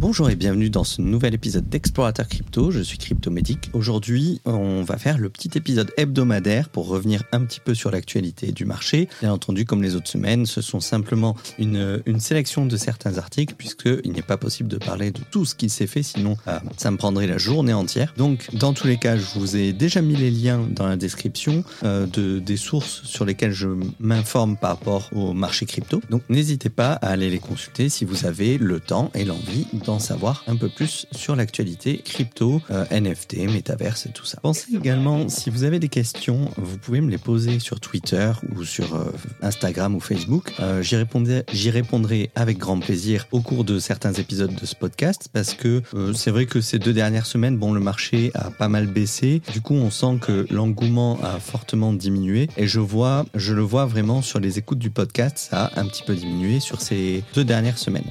Bonjour et bienvenue dans ce nouvel épisode d'Explorateur Crypto. Je suis Cryptomédic. Aujourd'hui, on va faire le petit épisode hebdomadaire pour revenir un petit peu sur l'actualité du marché. Bien entendu, comme les autres semaines, ce sont simplement une, sélection de certains articles puisqu'il n'est pas possible de parler de tout ce qui s'est fait, sinon euh, ça me prendrait la journée entière. Donc, dans tous les cas, je vous ai déjà mis les liens dans la description euh, de, des sources sur lesquelles je m'informe par rapport au marché crypto. Donc, n'hésitez pas à aller les consulter si vous avez le temps et l'envie savoir un peu plus sur l'actualité crypto, euh, NFT, métaverse et tout ça. Pensez également, si vous avez des questions, vous pouvez me les poser sur Twitter ou sur euh, Instagram ou Facebook. Euh, j'y répondrai, j'y répondrai avec grand plaisir au cours de certains épisodes de ce podcast parce que c'est vrai que ces deux dernières semaines, bon, le marché a pas mal baissé. Du coup, on sent que l'engouement a fortement diminué et je vois, je le vois vraiment sur les écoutes du podcast, ça a un petit peu diminué sur ces deux dernières semaines.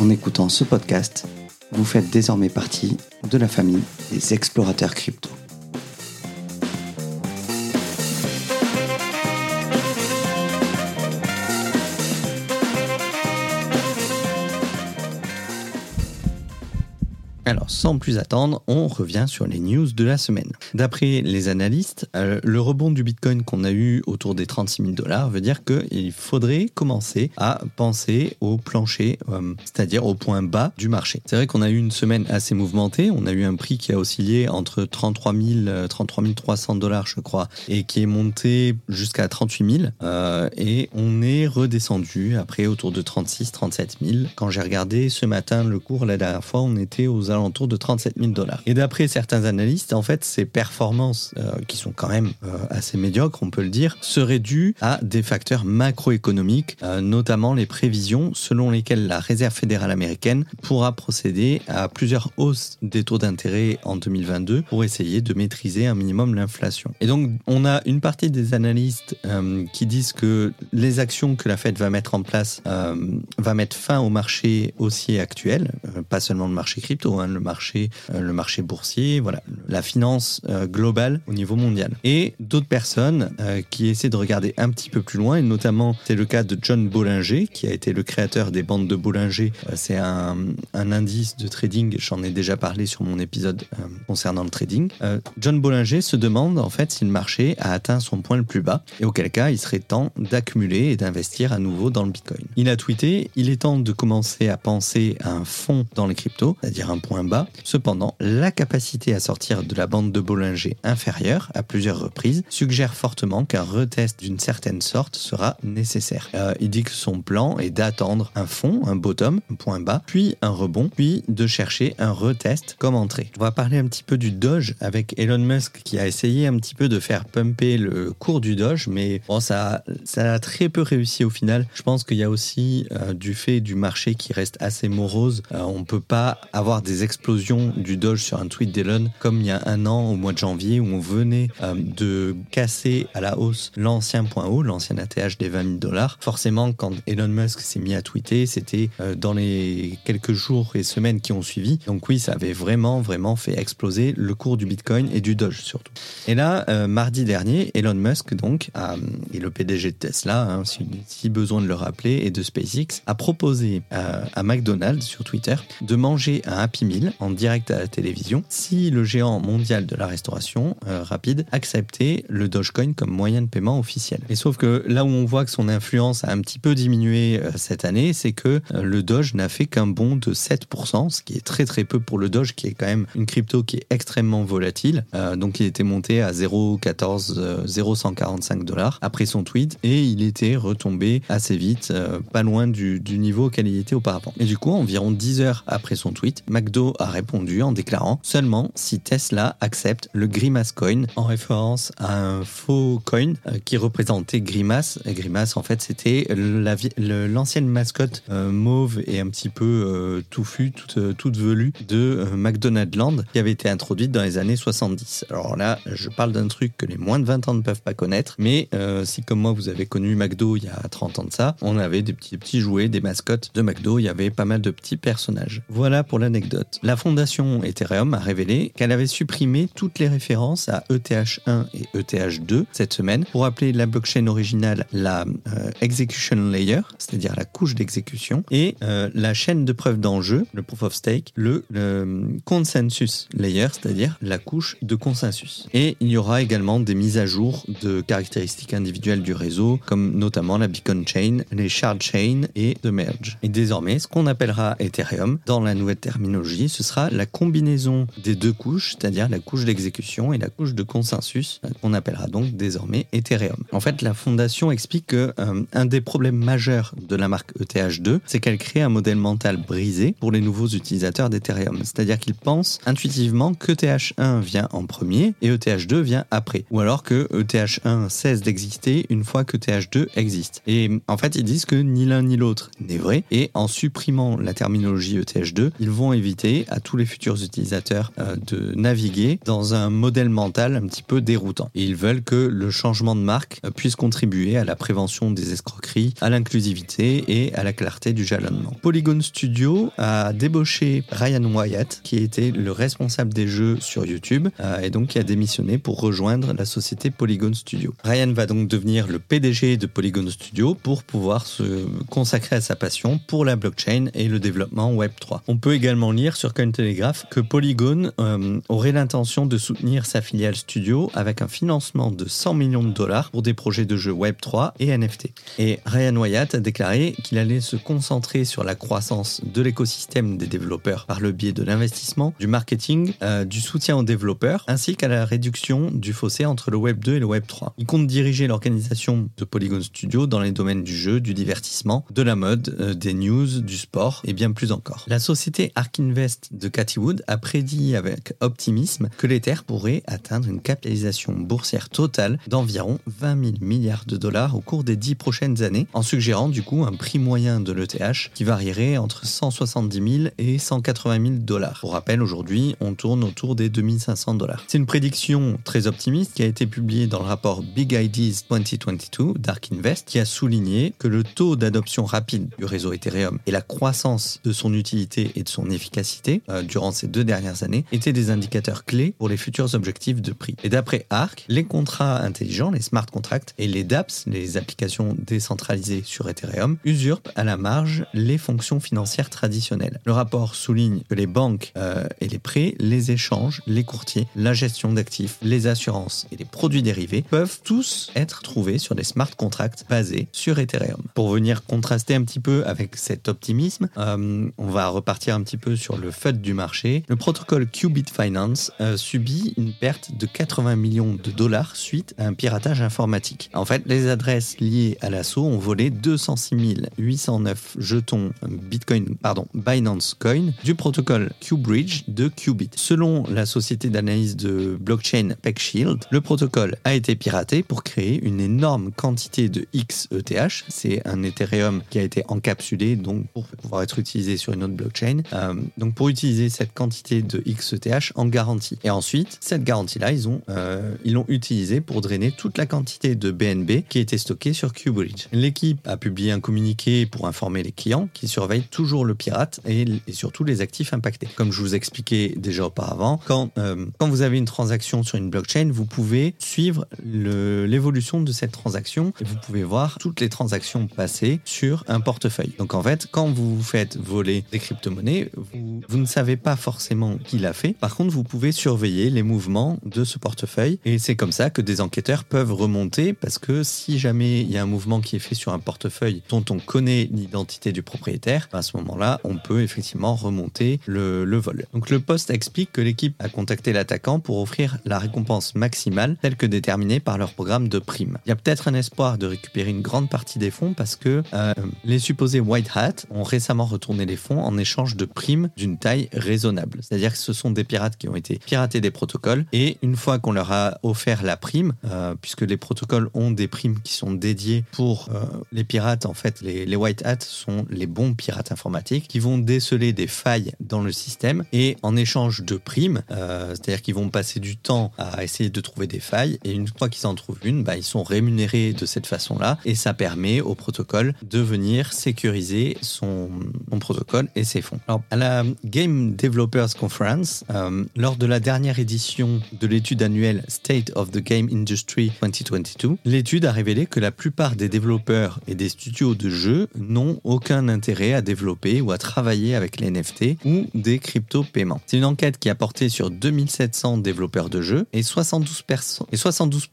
En écoutant ce podcast, vous faites désormais partie de la famille des explorateurs crypto. Alors, sans plus attendre, on revient sur les news de la semaine. D'après les analystes, euh, le rebond du Bitcoin qu'on a eu autour des 36 000 dollars veut dire qu'il faudrait commencer à penser au plancher, euh, c'est-à-dire au point bas du marché. C'est vrai qu'on a eu une semaine assez mouvementée. On a eu un prix qui a oscillé entre 33 000, 33 300 dollars, je crois, et qui est monté jusqu'à 38 000. et on est redescendu après autour de 36, 37 000. Quand j'ai regardé ce matin le cours la dernière fois, on était aux alentours autour de 37 000 dollars. Et d'après certains analystes, en fait, ces performances, euh, qui sont quand même euh, assez médiocres, on peut le dire, seraient dues à des facteurs macroéconomiques, euh, notamment les prévisions selon lesquelles la Réserve fédérale américaine pourra procéder à plusieurs hausses des taux d'intérêt en 2022 pour essayer de maîtriser un minimum l'inflation. Et donc, on a une partie des analystes qui disent que les actions que la Fed va mettre en place va mettre fin au marché haussier actuel, pas seulement le marché crypto, hein, le marché, euh, le marché boursier, voilà, la finance euh, globale au niveau mondial. Et d'autres personnes euh, qui essaient de regarder un petit peu plus loin, et notamment c'est le cas de John Bollinger, qui a été le créateur des bandes de Bollinger. c'est un, indice de trading, j'en ai déjà parlé sur mon épisode concernant le trading. John Bollinger se demande en fait si le marché a atteint son point le plus bas, et auquel cas il serait temps d'accumuler et d'investir à nouveau dans le Bitcoin. Il a tweeté, il est temps de commencer à penser à un fonds dans les cryptos, c'est-à-dire un point bas. Cependant, la capacité à sortir de la bande de Bollinger inférieure à plusieurs reprises suggère fortement qu'un retest d'une certaine sorte sera nécessaire. Euh, il dit que son plan est d'attendre un fond, un bottom, un point bas, puis un rebond, puis de chercher un retest comme entrée. On va parler un petit peu du Doge avec Elon Musk qui a essayé un petit peu de faire pumper le cours du Doge, mais bon, ça, ça a très peu réussi au final. Je pense qu'il y a aussi euh, du fait du marché qui reste assez morose. Euh, on peut pas avoir des explosion du Doge sur un tweet d'Elon, comme il y a un an au mois de janvier où on venait euh, de casser à la hausse l'ancien point haut, l'ancien ATH des 20 000 dollars. Forcément, quand Elon Musk s'est mis à tweeter, c'était euh, dans les quelques jours et semaines qui ont suivi. Donc oui, ça avait vraiment, vraiment fait exploser le cours du Bitcoin et du Doge surtout. Et là, euh, mardi dernier, Elon Musk, donc, et le PDG de Tesla, hein, si, besoin de le rappeler, et de SpaceX, a proposé à McDonald's sur Twitter de manger un Happy En direct à la télévision si le géant mondial de la restauration euh, rapide acceptait le Dogecoin comme moyen de paiement officiel. Et sauf que là où on voit que son influence a un petit peu diminué euh, cette année, c'est que euh, le Doge n'a fait qu'un bond de 7%, ce qui est très très peu pour le Doge qui est quand même une crypto qui est extrêmement volatile. donc il était monté à 0,14, 0,145 dollars après son tweet et il était retombé assez vite, pas loin du, du niveau auquel il était auparavant. Et du coup, environ 10 heures après son tweet, McDo A répondu en déclarant seulement si Tesla accepte le Grimace Coin en référence à un faux coin euh, qui représentait Grimace. Et Grimace, en fait, c'était l'ancienne mascotte euh, mauve et un petit peu euh, touffue, toute, toute velue de McDonald's Land qui avait été introduite dans les années 70. Alors là, je parle d'un truc que les moins de 20 ans ne peuvent pas connaître, mais si comme moi vous avez connu McDo il y a 30 ans de ça, on avait des petits, petits jouets, des mascottes de McDo, il y avait pas mal de petits personnages. Voilà pour l'anecdote. La fondation Ethereum a révélé qu'elle avait supprimé toutes les références à ETH1 et ETH2 cette semaine pour appeler la blockchain originale la euh, execution layer, c'est-à-dire la couche d'exécution, et euh, la chaîne de preuve d'enjeu, le proof of stake, le, consensus layer, c'est-à-dire la couche de consensus. Et il y aura également des mises à jour de caractéristiques individuelles du réseau, comme notamment la beacon chain, les shard chain et de merge. Et désormais, ce qu'on appellera Ethereum dans la nouvelle terminologie, ce sera la combinaison des deux couches, c'est-à-dire la couche d'exécution et la couche de consensus, qu'on appellera donc désormais Ethereum. En fait, la fondation explique que euh, un des problèmes majeurs de la marque ETH2, c'est qu'elle crée un modèle mental brisé pour les nouveaux utilisateurs d'Ethereum. C'est-à-dire qu'ils pensent intuitivement que ETH1 vient en premier et ETH2 vient après. Ou alors que ETH1 cesse d'exister une fois que ETH2 existe. Et en fait, ils disent que ni l'un ni l'autre n'est vrai. Et en supprimant la terminologie ETH2, ils vont éviter à tous les futurs utilisateurs euh, de naviguer dans un modèle mental un petit peu déroutant. Ils veulent que le changement de marque euh, puisse contribuer à la prévention des escroqueries, à l'inclusivité et à la clarté du jalonnement. Polygon Studio a débauché Ryan Wyatt, qui était le responsable des jeux sur YouTube, euh, et donc qui a démissionné pour rejoindre la société Polygon Studio. Ryan va donc devenir le PDG de Polygon Studio pour pouvoir se consacrer à sa passion pour la blockchain et le développement Web3. On peut également lire sur Cointelegraph que Polygon euh, aurait l'intention de soutenir sa filiale studio avec un financement de 100 millions de dollars pour des projets de jeux Web3 et NFT. Et Ryan Wyatt a déclaré qu'il allait se concentrer sur la croissance de l'écosystème des développeurs par le biais de l'investissement, du marketing, euh, du soutien aux développeurs, ainsi qu'à la réduction du fossé entre le Web 2 et le Web 3. Il compte diriger l'organisation de Polygon Studio dans les domaines du jeu, du divertissement, de la mode, euh, des news, du sport et bien plus encore. La société Ark Invest de Cathy Wood a prédit avec optimisme que l'Ether pourrait atteindre une capitalisation boursière totale d'environ 20 000 milliards de dollars au cours des 10 prochaines années, en suggérant du coup un prix moyen de l'ETH qui varierait entre 170 000 et 180 000 dollars. Pour rappel, aujourd'hui, on tourne autour des 2500 dollars. C'est une prédiction très optimiste qui a été publiée dans le rapport Big Ideas 2022 d'Ark Invest qui a souligné que le taux d'adoption rapide du réseau Ethereum et la croissance de son utilité et de son efficacité euh, durant ces deux dernières années étaient des indicateurs clés pour les futurs objectifs de prix. Et d'après Arc, les contrats intelligents, les smart contracts et les dApps, les applications décentralisées sur Ethereum, usurpent à la marge les fonctions financières traditionnelles. Le rapport souligne que les banques euh, et les prêts, les échanges, les courtiers, la gestion d'actifs, les assurances et les produits dérivés peuvent tous être trouvés sur des smart contracts basés sur Ethereum. Pour venir contraster un petit peu avec cet optimisme, euh, on va repartir un petit peu sur le FUD du marché. Le protocole Qubit Finance euh, subit une perte de 80 millions de dollars suite à un piratage informatique. En fait, les adresses liées à l'assaut ont volé 206 809 jetons Bitcoin, pardon, Binance Coin du protocole QBridge de Qubit. Selon la société d'analyse de blockchain PeckShield, le protocole a été piraté pour créer une énorme quantité de XETH. C'est un Ethereum qui a été encapsulé donc pour pouvoir être utilisé sur une autre blockchain. Euh, donc pour utiliser cette quantité de XETH en garantie. Et ensuite, cette garantie-là, ils ont euh, l'ont utilisée pour drainer toute la quantité de BNB qui était stockée sur QBridge. L'équipe a publié un communiqué pour informer les clients qui surveillent toujours le pirate et, et surtout les actifs impactés. Comme je vous expliquais déjà auparavant, quand, euh, quand vous avez une transaction sur une blockchain, vous pouvez suivre l'évolution de cette transaction et vous pouvez voir toutes les transactions passées sur un portefeuille. Donc en fait, quand vous vous faites voler des crypto-monnaies, vous, vous ne savez pas forcément qui l'a fait. Par contre, vous pouvez surveiller les mouvements de ce portefeuille et c'est comme ça que des enquêteurs peuvent remonter parce que si jamais il y a un mouvement qui est fait sur un portefeuille dont on connaît l'identité du propriétaire, à ce moment-là, on peut effectivement remonter le, vol. Donc le poste explique que l'équipe a contacté l'attaquant pour offrir la récompense maximale telle que déterminée par leur programme de prime. Il y a peut-être un espoir de récupérer une grande partie des fonds parce que euh, les supposés White Hat ont récemment retourné les fonds en échange de primes d'une taille raisonnable. C'est-à-dire que ce sont des pirates qui ont été piratés des protocoles et une fois qu'on leur a offert la prime, euh, puisque les protocoles ont des primes qui sont dédiées pour euh, les pirates, en fait, les, les white hats sont les bons pirates informatiques qui vont déceler des failles dans le système et en échange de primes, euh, c'est-à-dire qu'ils vont passer du temps à essayer de trouver des failles et une fois qu'ils en trouvent une, bah, ils sont rémunérés de cette façon-là et ça permet au protocole de venir sécuriser son, son protocole et ses fonds. Alors, à la Game Developers Conference, euh, lors de la dernière édition de l'étude annuelle State of the Game Industry 2022, l'étude a révélé que la plupart des développeurs et des studios de jeux n'ont aucun intérêt à développer ou à travailler avec les NFT ou des crypto-paiements. C'est une enquête qui a porté sur 2700 développeurs de jeux et 72%, et 72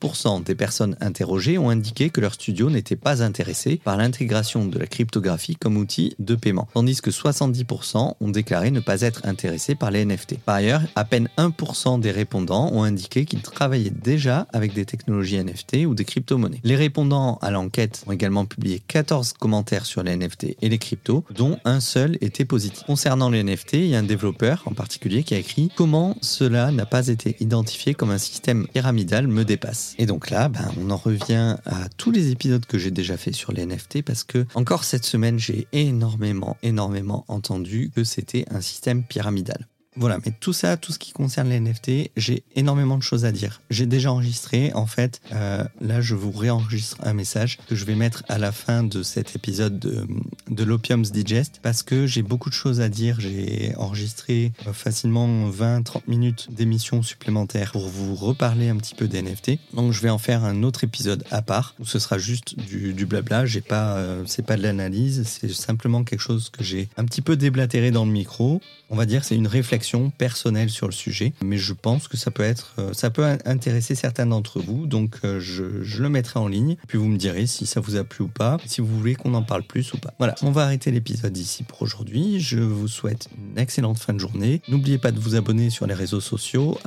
des personnes interrogées ont indiqué que leur studio n'était pas intéressé par l'intégration de la cryptographie comme outil de paiement, tandis que 70% ont déclaré ne pas être intéressés par les NFT. Par ailleurs, à peine 1% des répondants ont indiqué qu'ils travaillaient déjà avec des technologies NFT ou des crypto-monnaies. Les répondants à l'enquête ont également publié 14 commentaires sur les NFT et les cryptos, dont un seul était positif. Concernant les NFT, il y a un développeur en particulier qui a écrit Comment cela n'a pas été identifié comme un système pyramidal me dépasse? Et donc là, ben, on en revient à tous les épisodes que j'ai déjà fait sur les NFT parce que encore cette semaine, j'ai énormément, énormément entendu que c'était un système pyramidal. Voilà, mais tout ça, tout ce qui concerne les NFT, j'ai énormément de choses à dire. J'ai déjà enregistré, en fait, euh, là je vous réenregistre un message que je vais mettre à la fin de cet épisode de, l'Opium's Digest parce que j'ai beaucoup de choses à dire. J'ai enregistré euh, facilement 20-30 minutes d'émissions supplémentaires pour vous reparler un petit peu des NFT. Donc je vais en faire un autre épisode à part où ce sera juste du, blabla. J'ai pas, euh, pas de l'analyse, c'est simplement quelque chose que j'ai un petit peu déblatéré dans le micro. On va dire c'est une réflexion personnelle sur le sujet, mais je pense que ça peut être, euh, ça peut intéresser certains d'entre vous, donc euh, je, le mettrai en ligne, puis vous me direz si ça vous a plu ou pas, si vous voulez qu'on en parle plus ou pas. Voilà, on va arrêter l'épisode ici pour aujourd'hui. Je vous souhaite une excellente fin de journée. N'oubliez pas de vous abonner sur les réseaux sociaux,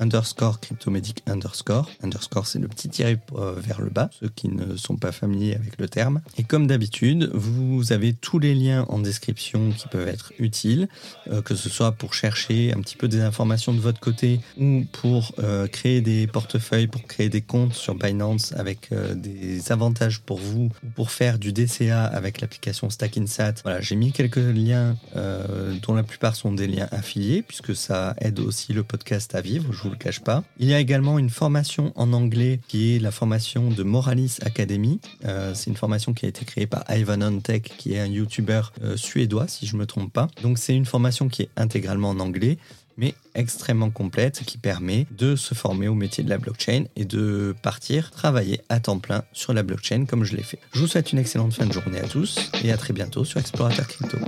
underscore cryptomédic underscore. Underscore, c'est le petit tiré euh, vers le bas, ceux qui ne sont pas familiers avec le terme. Et comme d'habitude, vous avez tous les liens en description qui peuvent être utiles. Que ce soit pour chercher un petit peu des informations de votre côté ou pour euh, créer des portefeuilles, pour créer des comptes sur Binance avec euh, des avantages pour vous ou pour faire du DCA avec l'application Stackinsat. Voilà, j'ai mis quelques liens dont la plupart sont des liens affiliés puisque ça aide aussi le podcast à vivre, je vous le cache pas. Il y a également une formation en anglais qui est la formation de Moralis Academy. c'est une formation qui a été créée par Ivan Tech qui est un YouTuber suédois si je me trompe pas. Donc c'est une formation qui est intégralement en anglais, mais extrêmement complète, qui permet de se former au métier de la blockchain et de partir travailler à temps plein sur la blockchain comme je l'ai fait. Je vous souhaite une excellente fin de journée à tous et à très bientôt sur Explorateur Crypto.